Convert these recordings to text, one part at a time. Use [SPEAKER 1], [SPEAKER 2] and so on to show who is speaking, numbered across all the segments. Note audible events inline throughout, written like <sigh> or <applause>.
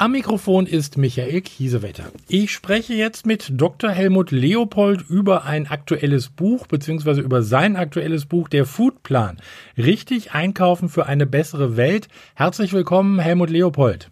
[SPEAKER 1] Am Mikrofon ist Michael Kiesewetter. Ich spreche jetzt mit Dr. Helmut Leopold über ein aktuelles Buch beziehungsweise über sein aktuelles Buch, der Foodplan. Richtig einkaufen für eine bessere Welt. Herzlich willkommen, Helmut Leopold.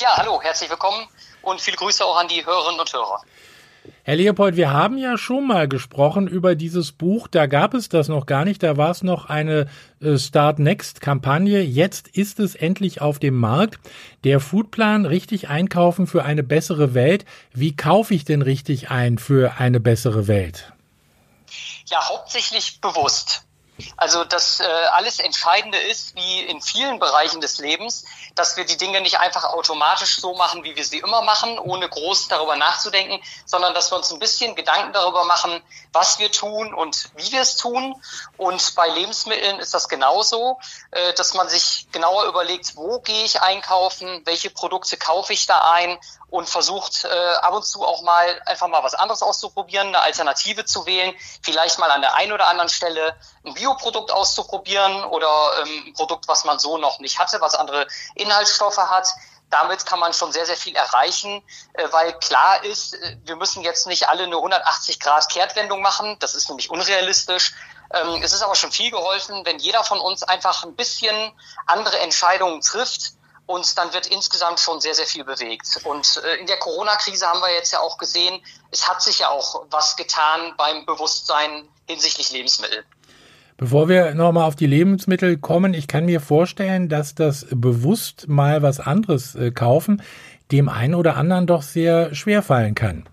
[SPEAKER 2] Ja, hallo, herzlich willkommen und viele Grüße auch an die Hörerinnen und Hörer.
[SPEAKER 1] Herr Leopold, wir haben ja schon mal gesprochen über dieses Buch. Da gab es das noch gar nicht. Da war es noch eine äh, Start Next Kampagne. Jetzt ist es endlich auf dem Markt. Der Foodplan richtig einkaufen für eine bessere Welt. Wie kaufe ich denn richtig ein für eine bessere Welt?
[SPEAKER 2] Ja, hauptsächlich bewusst. Also das äh, alles Entscheidende ist, wie in vielen Bereichen des Lebens, dass wir die Dinge nicht einfach automatisch so machen, wie wir sie immer machen, ohne groß darüber nachzudenken, sondern dass wir uns ein bisschen Gedanken darüber machen, was wir tun und wie wir es tun. Und bei Lebensmitteln ist das genauso, äh, dass man sich genauer überlegt, wo gehe ich einkaufen, welche Produkte kaufe ich da ein und versucht äh, ab und zu auch mal einfach mal was anderes auszuprobieren, eine Alternative zu wählen, vielleicht mal an der einen oder anderen Stelle ein Bioprodukt auszuprobieren oder ähm, ein Produkt, was man so noch nicht hatte, was andere Inhaltsstoffe hat. Damit kann man schon sehr, sehr viel erreichen, äh, weil klar ist, äh, wir müssen jetzt nicht alle eine 180 Grad Kehrtwendung machen. Das ist nämlich unrealistisch. Ähm, es ist aber schon viel geholfen, wenn jeder von uns einfach ein bisschen andere Entscheidungen trifft und dann wird insgesamt schon sehr, sehr viel bewegt. Und äh, in der Corona-Krise haben wir jetzt ja auch gesehen, es hat sich ja auch was getan beim Bewusstsein hinsichtlich Lebensmittel.
[SPEAKER 1] Bevor wir nochmal auf die Lebensmittel kommen, ich kann mir vorstellen, dass das bewusst mal was anderes äh, kaufen dem einen oder anderen doch sehr schwer fallen kann.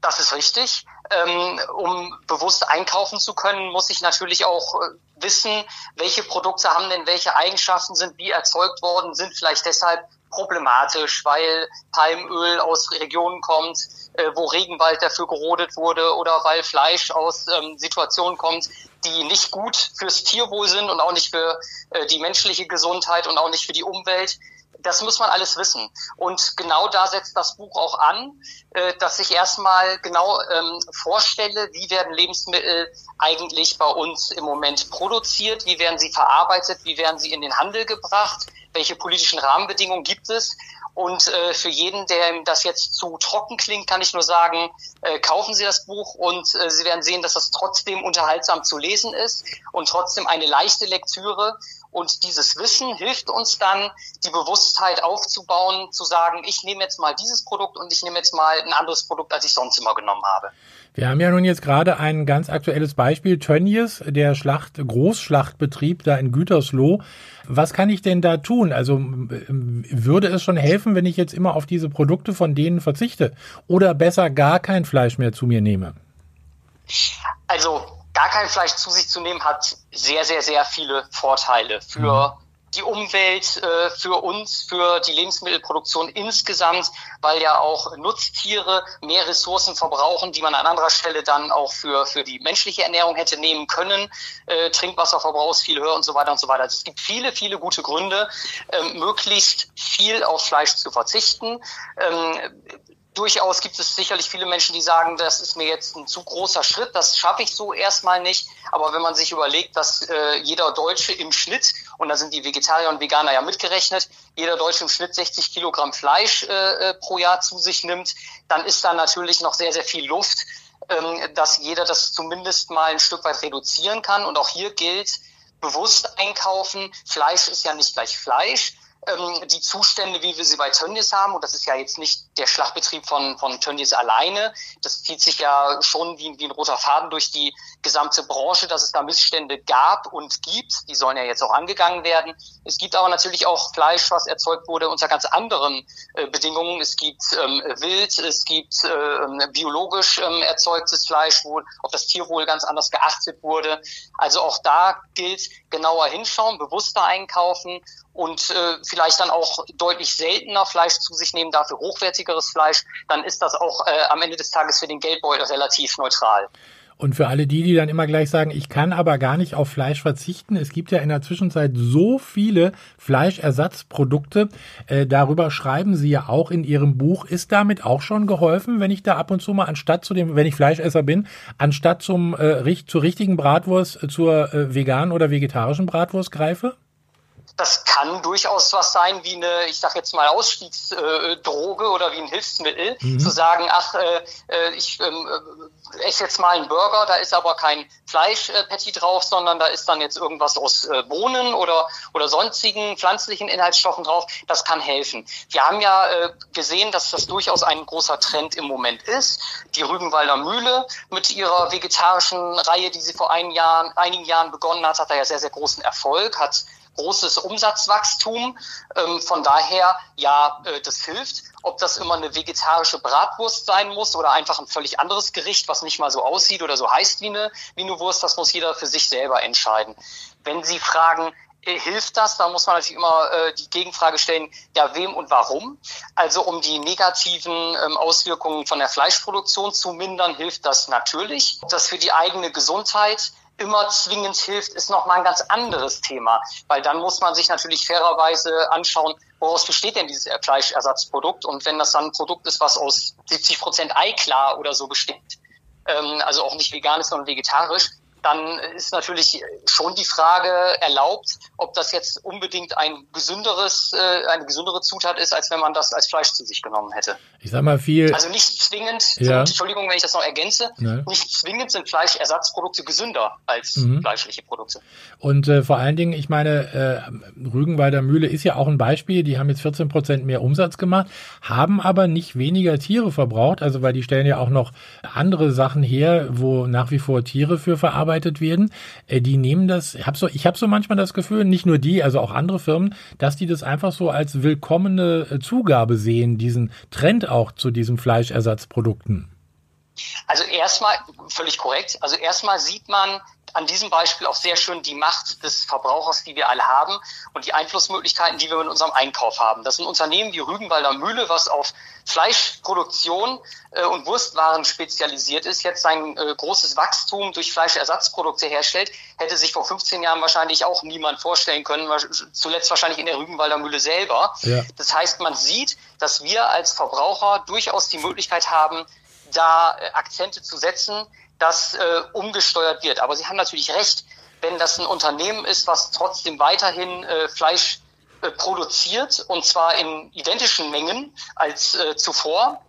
[SPEAKER 2] Das ist richtig. Ähm, um bewusst einkaufen zu können, muss ich natürlich auch äh, wissen, welche Produkte haben denn welche Eigenschaften, sind wie erzeugt worden, sind vielleicht deshalb problematisch, weil Palmöl aus Regionen kommt, äh, wo Regenwald dafür gerodet wurde oder weil Fleisch aus ähm, Situationen kommt, die nicht gut fürs Tierwohl sind und auch nicht für äh, die menschliche Gesundheit und auch nicht für die Umwelt das muss man alles wissen. Und genau da setzt das Buch auch an, äh, dass ich erstmal genau ähm, vorstelle, wie werden Lebensmittel eigentlich bei uns im Moment produziert, wie werden sie verarbeitet, wie werden sie in den Handel gebracht, welche politischen Rahmenbedingungen gibt es. Und äh, für jeden, der das jetzt zu trocken klingt, kann ich nur sagen, äh, kaufen Sie das Buch und äh, Sie werden sehen, dass das trotzdem unterhaltsam zu lesen ist und trotzdem eine leichte Lektüre. Und dieses Wissen hilft uns dann, die Bewusstheit aufzubauen, zu sagen, ich nehme jetzt mal dieses Produkt und ich nehme jetzt mal ein anderes Produkt, als ich sonst immer genommen habe.
[SPEAKER 1] Wir haben ja nun jetzt gerade ein ganz aktuelles Beispiel, Tönnies, der Schlacht, Großschlachtbetrieb da in Gütersloh. Was kann ich denn da tun? Also würde es schon helfen, wenn ich jetzt immer auf diese Produkte von denen verzichte oder besser gar kein Fleisch mehr zu mir nehme?
[SPEAKER 2] Also gar kein Fleisch zu sich zu nehmen, hat sehr, sehr, sehr viele Vorteile für mhm. die Umwelt, äh, für uns, für die Lebensmittelproduktion insgesamt, weil ja auch Nutztiere mehr Ressourcen verbrauchen, die man an anderer Stelle dann auch für, für die menschliche Ernährung hätte nehmen können. Äh, Trinkwasserverbrauch ist viel höher und so weiter und so weiter. Also es gibt viele, viele gute Gründe, ähm, möglichst viel auf Fleisch zu verzichten. Ähm, durchaus gibt es sicherlich viele Menschen, die sagen, das ist mir jetzt ein zu großer Schritt, das schaffe ich so erstmal nicht. Aber wenn man sich überlegt, dass äh, jeder Deutsche im Schnitt, und da sind die Vegetarier und Veganer ja mitgerechnet, jeder Deutsche im Schnitt 60 Kilogramm Fleisch äh, äh, pro Jahr zu sich nimmt, dann ist da natürlich noch sehr, sehr viel Luft, ähm, dass jeder das zumindest mal ein Stück weit reduzieren kann. Und auch hier gilt, bewusst einkaufen. Fleisch ist ja nicht gleich Fleisch ähm, die Zustände, wie wir sie bei Tönnies haben, und das ist ja jetzt nicht der Schlachtbetrieb von, von Tönnies alleine, das zieht sich ja schon wie, wie ein roter Faden durch die gesamte Branche, dass es da Missstände gab und gibt, die sollen ja jetzt auch angegangen werden. Es gibt aber natürlich auch Fleisch, was erzeugt wurde unter ganz anderen äh, Bedingungen. Es gibt ähm, Wild, es gibt äh, biologisch ähm, erzeugtes Fleisch, wo auf das Tierwohl ganz anders geachtet wurde. Also auch da gilt genauer hinschauen, bewusster einkaufen und äh, vielleicht dann auch deutlich seltener Fleisch zu sich nehmen, dafür hochwertigeres Fleisch, dann ist das auch äh, am Ende des Tages für den Geldbeutel relativ neutral.
[SPEAKER 1] Und für alle die, die dann immer gleich sagen, ich kann aber gar nicht auf Fleisch verzichten, es gibt ja in der Zwischenzeit so viele Fleischersatzprodukte. Äh, darüber schreiben Sie ja auch in Ihrem Buch. Ist damit auch schon geholfen, wenn ich da ab und zu mal anstatt zu dem, wenn ich Fleischesser bin, anstatt zum äh, zur richtigen Bratwurst äh, zur äh, veganen oder vegetarischen Bratwurst greife?
[SPEAKER 2] Das kann durchaus was sein wie eine, ich sag jetzt mal, Ausstiegsdroge oder wie ein Hilfsmittel, mhm. zu sagen, ach, äh, äh ich ähm, äh, esse jetzt mal einen Burger, da ist aber kein Fleischpatty drauf, sondern da ist dann jetzt irgendwas aus äh, Bohnen oder, oder sonstigen pflanzlichen Inhaltsstoffen drauf. Das kann helfen. Wir haben ja äh, gesehen, dass das durchaus ein großer Trend im Moment ist. Die Rügenwalder Mühle mit ihrer vegetarischen Reihe, die sie vor einigen Jahren, einigen Jahren begonnen hat, hat da ja sehr, sehr großen Erfolg, hat großes Umsatzwachstum. Ähm, von daher, ja, äh, das hilft. Ob das immer eine vegetarische Bratwurst sein muss oder einfach ein völlig anderes Gericht, was nicht mal so aussieht oder so heißt wie eine, wie eine Wurst, das muss jeder für sich selber entscheiden. Wenn Sie fragen, äh, hilft das? Da muss man natürlich immer äh, die Gegenfrage stellen, ja, wem und warum? Also um die negativen ähm, Auswirkungen von der Fleischproduktion zu mindern, hilft das natürlich. Das für die eigene Gesundheit immer zwingend hilft, ist nochmal ein ganz anderes Thema. Weil dann muss man sich natürlich fairerweise anschauen, woraus besteht denn dieses Fleischersatzprodukt? Und wenn das dann ein Produkt ist, was aus 70 Prozent Eiklar oder so besteht, ähm, also auch nicht vegan ist, sondern vegetarisch, dann ist natürlich schon die Frage erlaubt, ob das jetzt unbedingt ein gesünderes, äh, eine gesündere Zutat ist, als wenn man das als Fleisch zu sich genommen hätte.
[SPEAKER 1] Ich sag mal viel.
[SPEAKER 2] Also nicht zwingend, ja. Entschuldigung, wenn ich das noch ergänze, ne. nicht zwingend sind Fleischersatzprodukte gesünder als mhm. fleischliche Produkte.
[SPEAKER 1] Und äh, vor allen Dingen, ich meine, äh, Rügenwalder Mühle ist ja auch ein Beispiel, die haben jetzt 14 Prozent mehr Umsatz gemacht, haben aber nicht weniger Tiere verbraucht, also weil die stellen ja auch noch andere Sachen her, wo nach wie vor Tiere für verarbeitet verarbeitet werden, äh, die nehmen das, ich habe so, hab so manchmal das Gefühl, nicht nur die, also auch andere Firmen, dass die das einfach so als willkommene äh, Zugabe sehen, diesen Trend auch zu diesen Fleischersatzprodukten.
[SPEAKER 2] Also erstmal, völlig korrekt, also erstmal sieht man, an diesem Beispiel auch sehr schön die Macht des Verbrauchers, die wir alle haben und die Einflussmöglichkeiten, die wir in unserem Einkauf haben. Das sind Unternehmen wie Rügenwalder Mühle, was auf Fleischproduktion äh, und Wurstwaren spezialisiert ist, jetzt sein äh, großes Wachstum durch Fleischersatzprodukte herstellt, hätte sich vor 15 Jahren wahrscheinlich auch niemand vorstellen können, zuletzt wahrscheinlich in der Rügenwalder Mühle selber. Ja. Das heißt, man sieht, dass wir als Verbraucher durchaus die Möglichkeit haben, da äh, Akzente zu setzen, das äh, umgesteuert wird. Aber Sie haben natürlich recht, wenn das ein Unternehmen ist, was trotzdem weiterhin äh, Fleisch äh, produziert und zwar in identischen Mengen als äh, zuvor,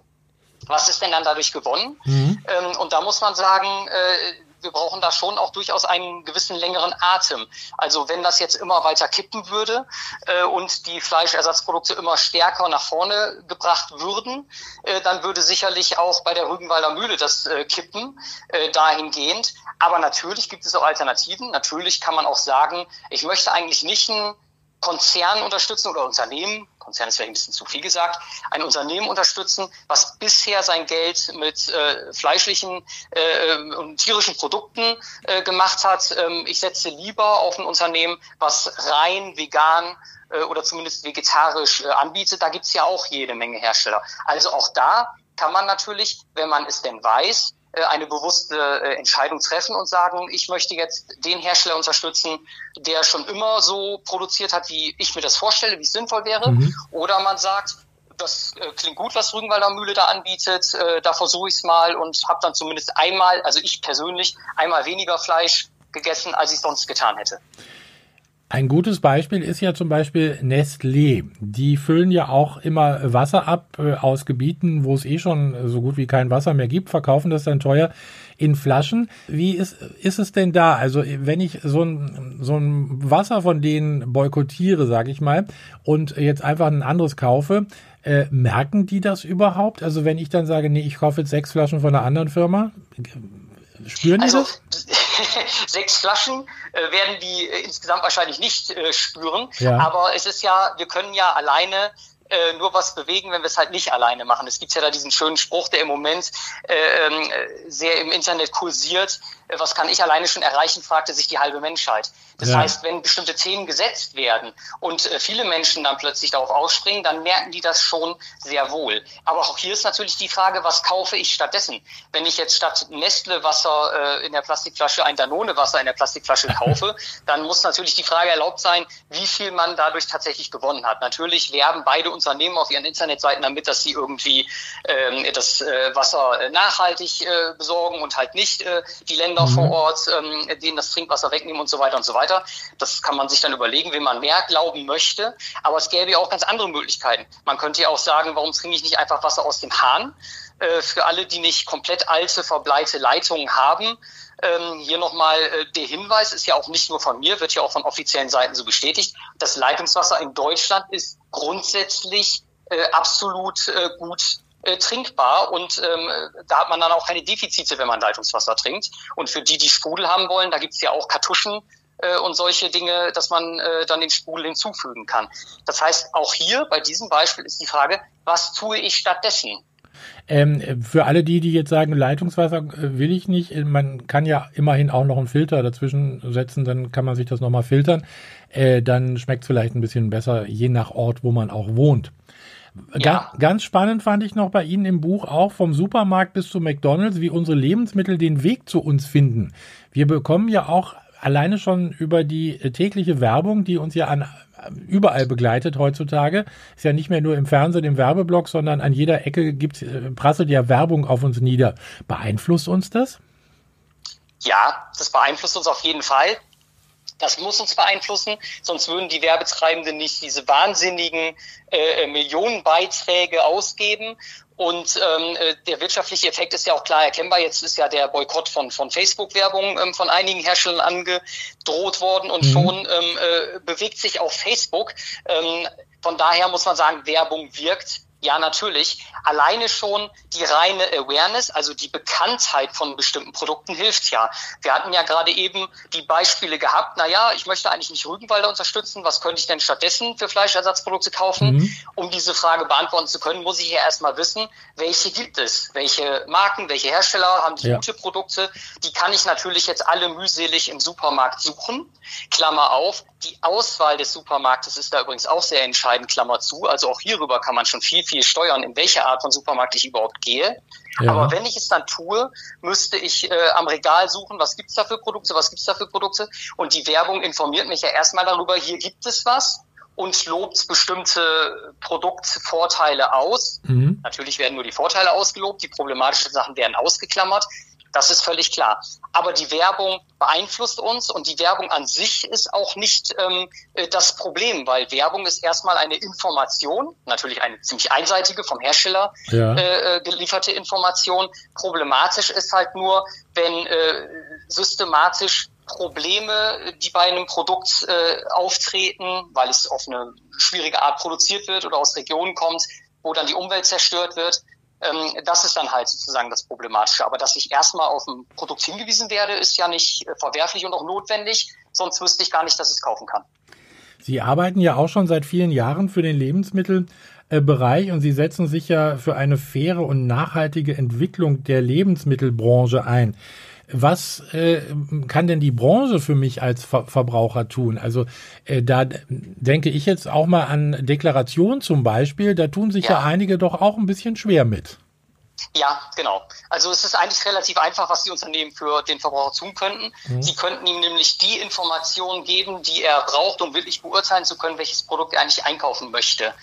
[SPEAKER 2] was ist denn dann dadurch gewonnen? Mhm. Ähm, und da muss man sagen, äh, wir brauchen da schon auch durchaus einen gewissen längeren Atem. Also wenn das jetzt immer weiter kippen würde äh, und die Fleischersatzprodukte immer stärker nach vorne gebracht würden, äh, dann würde sicherlich auch bei der Rügenwalder Mühle das äh, kippen äh, dahingehend. Aber natürlich gibt es auch Alternativen. Natürlich kann man auch sagen, ich möchte eigentlich nicht ein Konzern unterstützen oder Unternehmen, Konzern ist vielleicht ein bisschen zu viel gesagt, ein Unternehmen unterstützen, was bisher sein Geld mit äh, fleischlichen äh, und tierischen Produkten äh, gemacht hat. Ähm, ich setze lieber auf ein Unternehmen, was rein vegan äh, oder zumindest vegetarisch äh, anbietet. Da gibt's ja auch jede Menge Hersteller. Also auch da kann man natürlich, wenn man es denn weiß, eine bewusste äh, Entscheidung treffen und sagen, ich möchte jetzt den Hersteller unterstützen, der schon immer so produziert hat, wie ich mir das vorstelle, wie es sinnvoll wäre. Mhm. Oder man sagt, das äh, klingt gut, was Rügenwalder Mühle da anbietet, da versuche ich es mal und habe dann zumindest einmal, also ich persönlich, einmal weniger Fleisch gegessen, als ich sonst getan hätte.
[SPEAKER 1] Ein gutes Beispiel ist ja zum Beispiel Nestlé. Die füllen ja auch immer Wasser ab äh, aus Gebieten, wo es eh schon so gut wie kein Wasser mehr gibt, verkaufen das dann teuer in Flaschen. Wie ist, ist es denn da? Also wenn ich so ein, so ein Wasser von denen boykottiere, sage ich mal, und jetzt einfach ein anderes kaufe, äh, merken die das überhaupt? Also wenn ich dann sage, nee, ich kaufe jetzt sechs Flaschen von einer anderen Firma, spüren die also, das? <laughs> <laughs>
[SPEAKER 2] sechs Flaschen äh, werden die äh, insgesamt wahrscheinlich nicht äh, spüren. Ja. Aber es ist ja, wir können ja alleine äh, nur was bewegen, wenn wir es halt nicht alleine machen. Es gibt ja da diesen schönen Spruch, der im Moment äh, ähm, sehr im Internet kursiert. Äh, was kann ich alleine schon erreichen, fragte sich die halbe Menschheit. Das ja. heißt, wenn bestimmte Themen gesetzt werden und äh, viele Menschen dann plötzlich darauf ausspringen, dann merken die das schon sehr wohl. Aber auch hier ist natürlich die Frage, was kaufe ich stattdessen? Wenn ich jetzt statt Nestle Wasser äh, in der Plastikflasche ein Danone Wasser in der Plastikflasche <laughs> kaufe, dann muss natürlich die Frage erlaubt sein, wie viel man dadurch tatsächlich gewonnen hat. Natürlich werben beide Unternehmen auf ihren Internetseiten damit, dass sie irgendwie ähm, das äh, Wasser nachhaltig äh, besorgen und halt nicht äh, die Länder mhm. vor Ort, ähm, denen das Trinkwasser wegnehmen und so weiter und so weiter weiter. Das kann man sich dann überlegen, wem man mehr glauben möchte. Aber es gäbe ja auch ganz andere Möglichkeiten. Man könnte ja auch sagen, warum trinke ich nicht einfach Wasser aus dem Hahn? Äh, für alle, die nicht komplett alte, verbleite Leitungen haben, ähm, hier nochmal äh, der Hinweis, ist ja auch nicht nur von mir, wird ja auch von offiziellen Seiten so bestätigt. Das Leitungswasser in Deutschland ist grundsätzlich äh, absolut äh, gut äh, trinkbar und ähm, da hat man dann auch keine Defizite, wenn man Leitungswasser trinkt. Und für die, die Sprudel haben wollen, da gibt's ja auch Kartuschen, äh, und solche Dinge, dass man äh, dann den Sprudel hinzufügen kann. Das heißt, auch hier bei diesem Beispiel ist die Frage, was tue ich stattdessen?
[SPEAKER 1] Ähm, für alle die, die jetzt sagen, Leitungswasser äh, will ich nicht, äh, man kann ja immerhin auch noch einen Filter dazwischen setzen, dann kann man sich das nochmal filtern. Äh, dann schmeckt es vielleicht ein bisschen besser, je nach Ort, wo man auch wohnt. Ja. Ganz spannend fand ich noch bei Ihnen im Buch auch vom Supermarkt bis zu McDonalds, wie unsere Lebensmittel den Weg zu uns finden. Wir bekommen ja auch alleine schon über die äh, tägliche Werbung, die uns ja an äh, überall begleitet heutzutage, ist ja nicht mehr nur im Fernsehen, im Werbeblock, sondern an jeder Ecke gibt, äh, prasselt ja Werbung auf uns nieder. Beeinflusst uns das?
[SPEAKER 2] Ja, das beeinflusst uns auf jeden Fall. Das muss uns beeinflussen, sonst würden die Werbetreibenden nicht diese wahnsinnigen äh, Millionenbeiträge ausgeben. Und ähm, äh, der wirtschaftliche Effekt ist ja auch klar erkennbar. Jetzt ist ja der Boykott von, von Facebook-Werbung ähm, von einigen Herstellern angedroht worden und mhm. schon ähm, äh, bewegt sich auch Facebook. Ähm, von daher muss man sagen, Werbung wirkt. Ja, natürlich. Alleine schon die reine Awareness, also die Bekanntheit von bestimmten Produkten hilft ja. Wir hatten ja gerade eben die Beispiele gehabt, na ja, ich möchte eigentlich nicht Rügenwalder unterstützen, was könnte ich denn stattdessen für Fleischersatzprodukte kaufen? Mhm. Um diese Frage beantworten zu können, muss ich ja erstmal wissen, welche gibt es? Welche Marken, welche Hersteller haben die ja. gute Produkte? Die kann ich natürlich jetzt alle mühselig im Supermarkt suchen. Klammer auf, die Auswahl des Supermarktes ist da übrigens auch sehr entscheidend, Klammer zu. Also auch hierüber kann man schon viel, viel steuern, in welche Art von Supermarkt ich überhaupt gehe. Ja. Aber wenn ich es dann tue, müsste ich äh, am Regal suchen, was gibt's da für Produkte, was gibt's da für Produkte. Und die Werbung informiert mich ja erstmal darüber, hier gibt es was und lobt bestimmte Produktvorteile aus. Mhm. Natürlich werden nur die Vorteile ausgelobt, die problematischen Sachen werden ausgeklammert. Das ist völlig klar. Aber die Werbung beeinflusst uns und die Werbung an sich ist auch nicht ähm, äh, das Problem, weil Werbung ist erstmal eine Information, natürlich eine ziemlich einseitige vom Hersteller ja. äh, äh gelieferte Information. Problematisch ist halt nur, wenn äh, systematisch Probleme, die bei einem Produkt äh, auftreten, weil es auf eine schwierige Art produziert wird oder aus Regionen kommt, wo dann die Umwelt zerstört wird, ähm, das ist dann halt sozusagen das Problematische. Aber dass ich erstmal auf ein Produkt hingewiesen werde, ist ja nicht äh, verwerflich und auch notwendig. Sonst wüsste ich gar nicht, dass ich es kaufen kann.
[SPEAKER 1] Sie arbeiten ja auch schon seit vielen Jahren für den Lebensmittelbereich und Sie setzen sich ja für eine faire und nachhaltige Entwicklung der Lebensmittelbranche ein was äh, kann denn die Branche für mich als Ver Verbraucher tun? Also äh, da denke ich jetzt auch mal an Deklaration zum Beispiel. Da tun sich ja. ja einige doch auch ein bisschen schwer mit.
[SPEAKER 2] Ja, genau. Also es ist eigentlich relativ einfach, was die Unternehmen für den Verbraucher tun könnten. Mhm. Sie könnten ihm nämlich die Informationen geben, die er braucht, um wirklich beurteilen zu können, welches Produkt er eigentlich einkaufen möchte.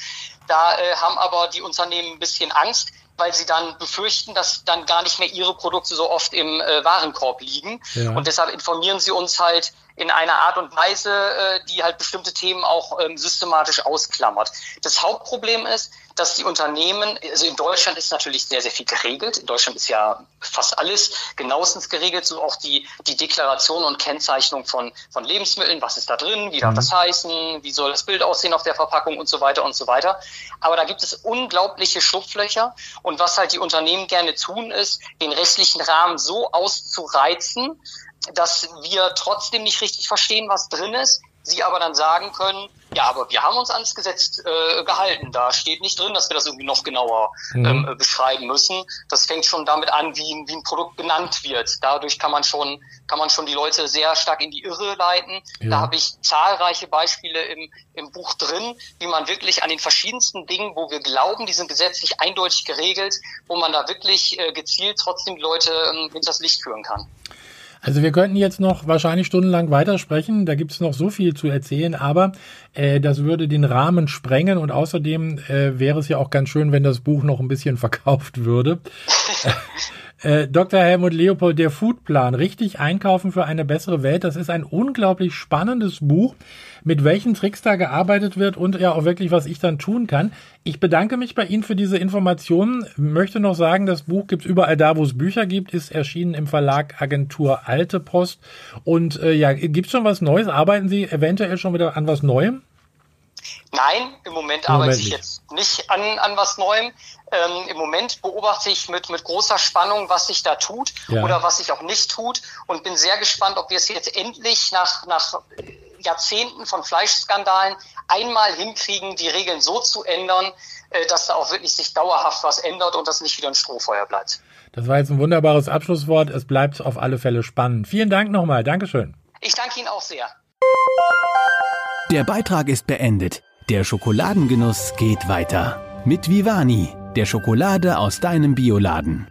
[SPEAKER 2] Da äh, haben aber die Unternehmen ein bisschen Angst, weil sie dann befürchten, dass dann gar nicht mehr ihre Produkte so oft im äh, Warenkorb liegen. Ja. Und deshalb informieren sie uns halt in einer Art und Weise, äh, die halt bestimmte Themen auch ähm, systematisch ausklammert. Das Hauptproblem ist, dass die Unternehmen, also in Deutschland ist natürlich sehr, sehr viel geregelt. In Deutschland ist ja fast alles genauestens geregelt, so auch die, die Deklaration und Kennzeichnung von, von Lebensmitteln. Was ist da drin? Wie darf mhm. das heißen? Wie soll das Bild aussehen auf der Verpackung und so weiter und so weiter. Aber da gibt es unglaubliche Schlupflöcher. Und was halt die Unternehmen gerne tun, ist, den rechtlichen Rahmen so auszureizen, dass wir trotzdem nicht richtig verstehen, was drin ist, sie aber dann sagen können, ja, aber wir haben uns ans Gesetz äh, gehalten. Da steht nicht drin, dass wir das irgendwie noch genauer mhm. ähm, beschreiben müssen. Das fängt schon damit an, wie, wie ein Produkt genannt wird. Dadurch kann man schon kann man schon die Leute sehr stark in die Irre leiten. Ja. Da habe ich zahlreiche Beispiele im, im Buch drin, wie man wirklich an den verschiedensten Dingen, wo wir glauben, die sind gesetzlich eindeutig geregelt, wo man da wirklich äh, gezielt trotzdem die Leute ähm, hinters Licht führen kann.
[SPEAKER 1] Also wir könnten jetzt noch wahrscheinlich stundenlang weitersprechen, da gibt es noch so viel zu erzählen, aber äh, das würde den Rahmen sprengen. Und außerdem äh, wäre es ja auch ganz schön, wenn das Buch noch ein bisschen verkauft würde. <laughs> Äh, Dr. Helmut Leopold, der Foodplan, richtig einkaufen für eine bessere Welt, das ist ein unglaublich spannendes Buch, mit welchen Tricks da gearbeitet wird und ja auch wirklich, was ich dann tun kann. Ich bedanke mich bei Ihnen für diese Informationen, möchte noch sagen, das Buch gibt's überall da, wo es Bücher gibt, ist erschienen im Verlag Agentur Alte Post und äh, ja, gibt's schon was Neues? Arbeiten Sie eventuell schon wieder an was Neuem?
[SPEAKER 2] Nein, im Moment arbeite Moment ich jetzt nicht an, an was Neuem. Ähm, Im Moment beobachte ich mit, mit großer Spannung, was sich da tut ja. oder was sich auch nicht tut und bin sehr gespannt, ob wir es jetzt endlich nach, nach Jahrzehnten von Fleischskandalen einmal hinkriegen, die Regeln so zu ändern, äh, dass da auch wirklich sich dauerhaft was ändert und das nicht wieder ein Strohfeuer bleibt.
[SPEAKER 1] Das war jetzt ein wunderbares Abschlusswort. Es bleibt auf alle Fälle spannend. Vielen Dank nochmal. Dankeschön.
[SPEAKER 2] Ich danke Ihnen auch sehr.
[SPEAKER 3] Der Beitrag ist beendet. Der Schokoladengenuss geht weiter. Mit Vivani, der Schokolade aus deinem Bioladen.